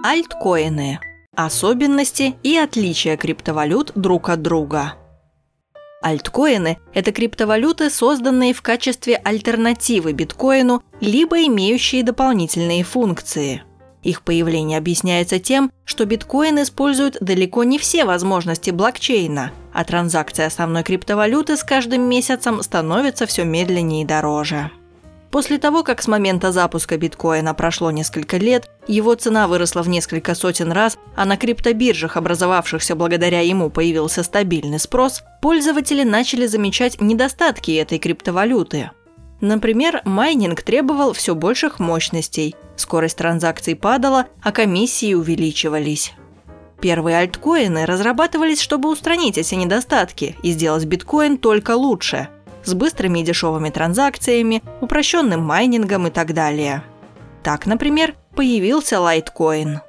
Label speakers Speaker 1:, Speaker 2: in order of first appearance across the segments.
Speaker 1: Альткоины. Особенности и отличия криптовалют друг от друга. Альткоины – это криптовалюты, созданные в качестве альтернативы биткоину, либо имеющие дополнительные функции. Их появление объясняется тем, что биткоин использует далеко не все возможности блокчейна, а транзакции основной криптовалюты с каждым месяцем становятся все медленнее и дороже. После того, как с момента запуска биткоина прошло несколько лет, его цена выросла в несколько сотен раз, а на криптобиржах, образовавшихся благодаря ему, появился стабильный спрос, пользователи начали замечать недостатки этой криптовалюты. Например, майнинг требовал все больших мощностей, скорость транзакций падала, а комиссии увеличивались. Первые альткоины разрабатывались, чтобы устранить эти недостатки и сделать биткоин только лучше – с быстрыми и дешевыми транзакциями, упрощенным майнингом и так далее. Так, например, появился Litecoin.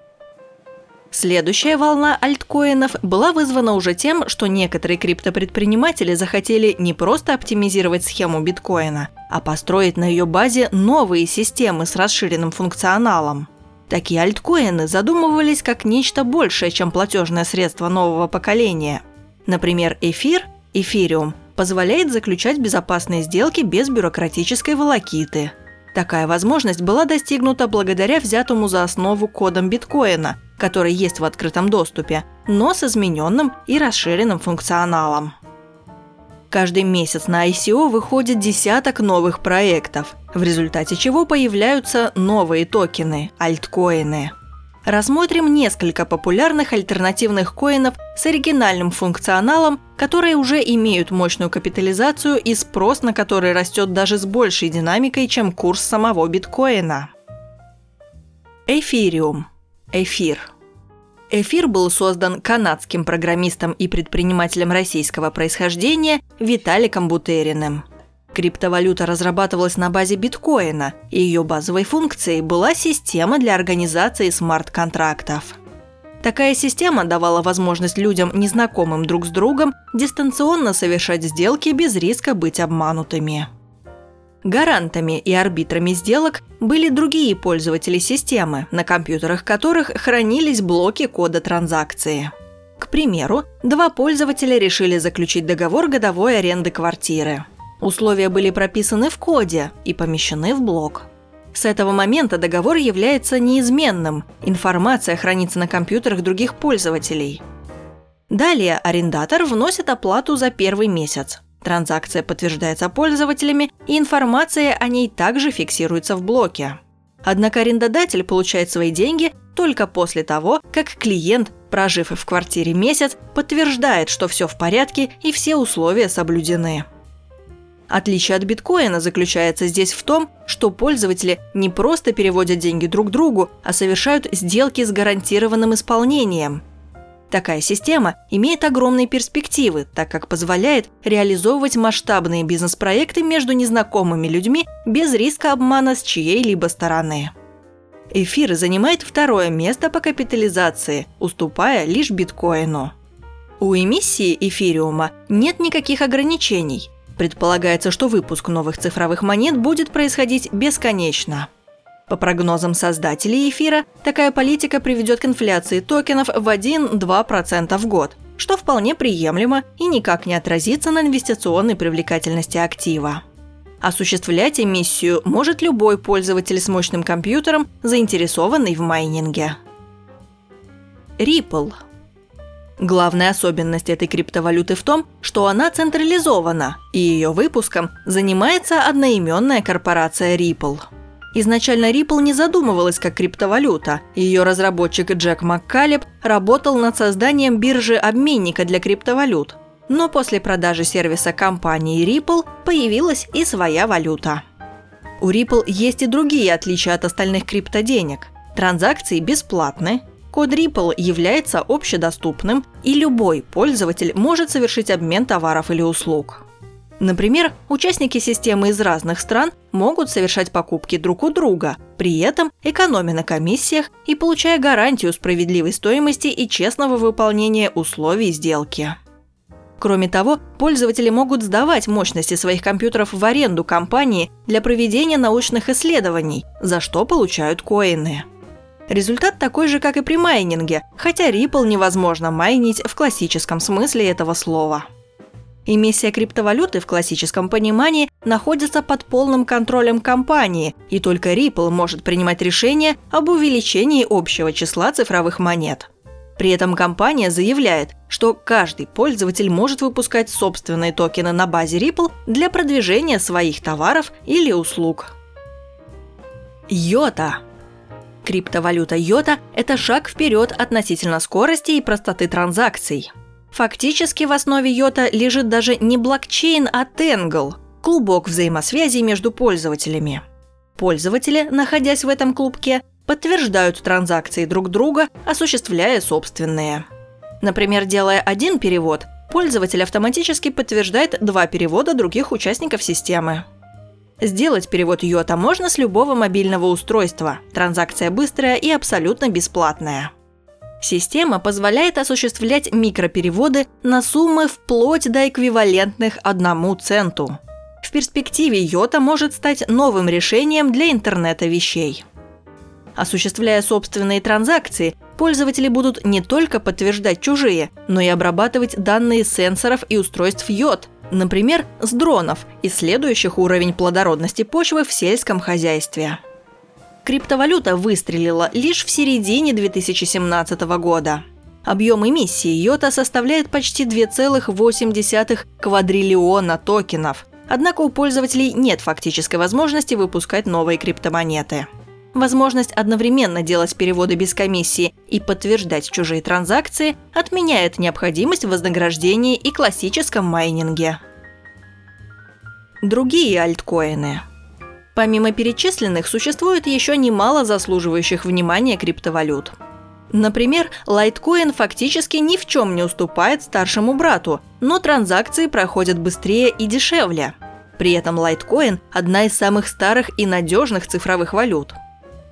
Speaker 1: Следующая волна альткоинов была вызвана уже тем, что некоторые криптопредприниматели захотели не просто оптимизировать схему биткоина, а построить на ее базе новые системы с расширенным функционалом. Такие альткоины задумывались как нечто большее, чем платежное средство нового поколения. Например, эфир, эфириум, позволяет заключать безопасные сделки без бюрократической волокиты. Такая возможность была достигнута благодаря взятому за основу кодам биткоина, который есть в открытом доступе, но с измененным и расширенным функционалом. Каждый месяц на ICO выходит десяток новых проектов, в результате чего появляются новые токены – альткоины – рассмотрим несколько популярных альтернативных коинов с оригинальным функционалом, которые уже имеют мощную капитализацию и спрос на которые растет даже с большей динамикой, чем курс самого биткоина. Эфириум. Эфир. Эфир был создан канадским программистом и предпринимателем российского происхождения Виталиком Бутериным – Криптовалюта разрабатывалась на базе биткоина, и ее базовой функцией была система для организации смарт-контрактов. Такая система давала возможность людям, незнакомым друг с другом, дистанционно совершать сделки без риска быть обманутыми. Гарантами и арбитрами сделок были другие пользователи системы, на компьютерах которых хранились блоки кода транзакции. К примеру, два пользователя решили заключить договор годовой аренды квартиры – Условия были прописаны в коде и помещены в блок. С этого момента договор является неизменным, информация хранится на компьютерах других пользователей. Далее арендатор вносит оплату за первый месяц. Транзакция подтверждается пользователями, и информация о ней также фиксируется в блоке. Однако арендодатель получает свои деньги только после того, как клиент, прожив в квартире месяц, подтверждает, что все в порядке и все условия соблюдены. Отличие от биткоина заключается здесь в том, что пользователи не просто переводят деньги друг другу, а совершают сделки с гарантированным исполнением. Такая система имеет огромные перспективы, так как позволяет реализовывать масштабные бизнес-проекты между незнакомыми людьми без риска обмана с чьей-либо стороны. Эфир занимает второе место по капитализации, уступая лишь биткоину. У эмиссии эфириума нет никаких ограничений – Предполагается, что выпуск новых цифровых монет будет происходить бесконечно. По прогнозам создателей эфира, такая политика приведет к инфляции токенов в 1-2% в год, что вполне приемлемо и никак не отразится на инвестиционной привлекательности актива. Осуществлять эмиссию может любой пользователь с мощным компьютером, заинтересованный в майнинге. Ripple – Главная особенность этой криптовалюты в том, что она централизована, и ее выпуском занимается одноименная корпорация Ripple. Изначально Ripple не задумывалась как криптовалюта. Ее разработчик Джек Маккалеб работал над созданием биржи-обменника для криптовалют. Но после продажи сервиса компании Ripple появилась и своя валюта. У Ripple есть и другие отличия от остальных криптоденег. Транзакции бесплатны, Код Ripple является общедоступным, и любой пользователь может совершить обмен товаров или услуг. Например, участники системы из разных стран могут совершать покупки друг у друга, при этом экономя на комиссиях и получая гарантию справедливой стоимости и честного выполнения условий сделки. Кроме того, пользователи могут сдавать мощности своих компьютеров в аренду компании для проведения научных исследований, за что получают коины. Результат такой же, как и при майнинге, хотя Ripple невозможно майнить в классическом смысле этого слова. Эмиссия криптовалюты в классическом понимании находится под полным контролем компании, и только Ripple может принимать решение об увеличении общего числа цифровых монет. При этом компания заявляет, что каждый пользователь может выпускать собственные токены на базе Ripple для продвижения своих товаров или услуг. Йота Криптовалюта Йота – это шаг вперед относительно скорости и простоты транзакций. Фактически в основе Йота лежит даже не блокчейн, а Тенгл – клубок взаимосвязи между пользователями. Пользователи, находясь в этом клубке, подтверждают транзакции друг друга, осуществляя собственные. Например, делая один перевод, пользователь автоматически подтверждает два перевода других участников системы. Сделать перевод Йота можно с любого мобильного устройства. Транзакция быстрая и абсолютно бесплатная. Система позволяет осуществлять микропереводы на суммы вплоть до эквивалентных одному центу. В перспективе Йота может стать новым решением для интернета вещей. Осуществляя собственные транзакции, пользователи будут не только подтверждать чужие, но и обрабатывать данные сенсоров и устройств Йот – Например, с дронов, исследующих уровень плодородности почвы в сельском хозяйстве. Криптовалюта выстрелила лишь в середине 2017 года. Объем эмиссии Йота составляет почти 2,8 квадриллиона токенов. Однако у пользователей нет фактической возможности выпускать новые криптомонеты. Возможность одновременно делать переводы без комиссии и подтверждать чужие транзакции отменяет необходимость в вознаграждении и классическом майнинге. Другие альткоины. Помимо перечисленных, существует еще немало заслуживающих внимания криптовалют. Например, лайткоин фактически ни в чем не уступает старшему брату, но транзакции проходят быстрее и дешевле. При этом лайткоин – одна из самых старых и надежных цифровых валют –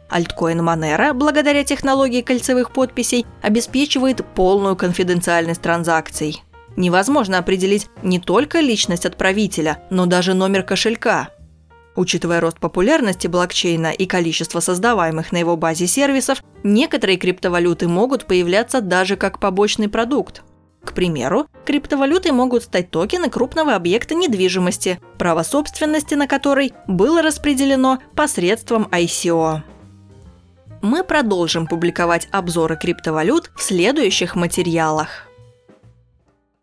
Speaker 1: Альткоин Monero, благодаря технологии кольцевых подписей, обеспечивает полную конфиденциальность транзакций. Невозможно определить не только личность отправителя, но даже номер кошелька. Учитывая рост популярности блокчейна и количество создаваемых на его базе сервисов, некоторые криптовалюты могут появляться даже как побочный продукт. К примеру, криптовалютой могут стать токены крупного объекта недвижимости, право собственности на который было распределено посредством ICO мы продолжим публиковать обзоры криптовалют в следующих материалах.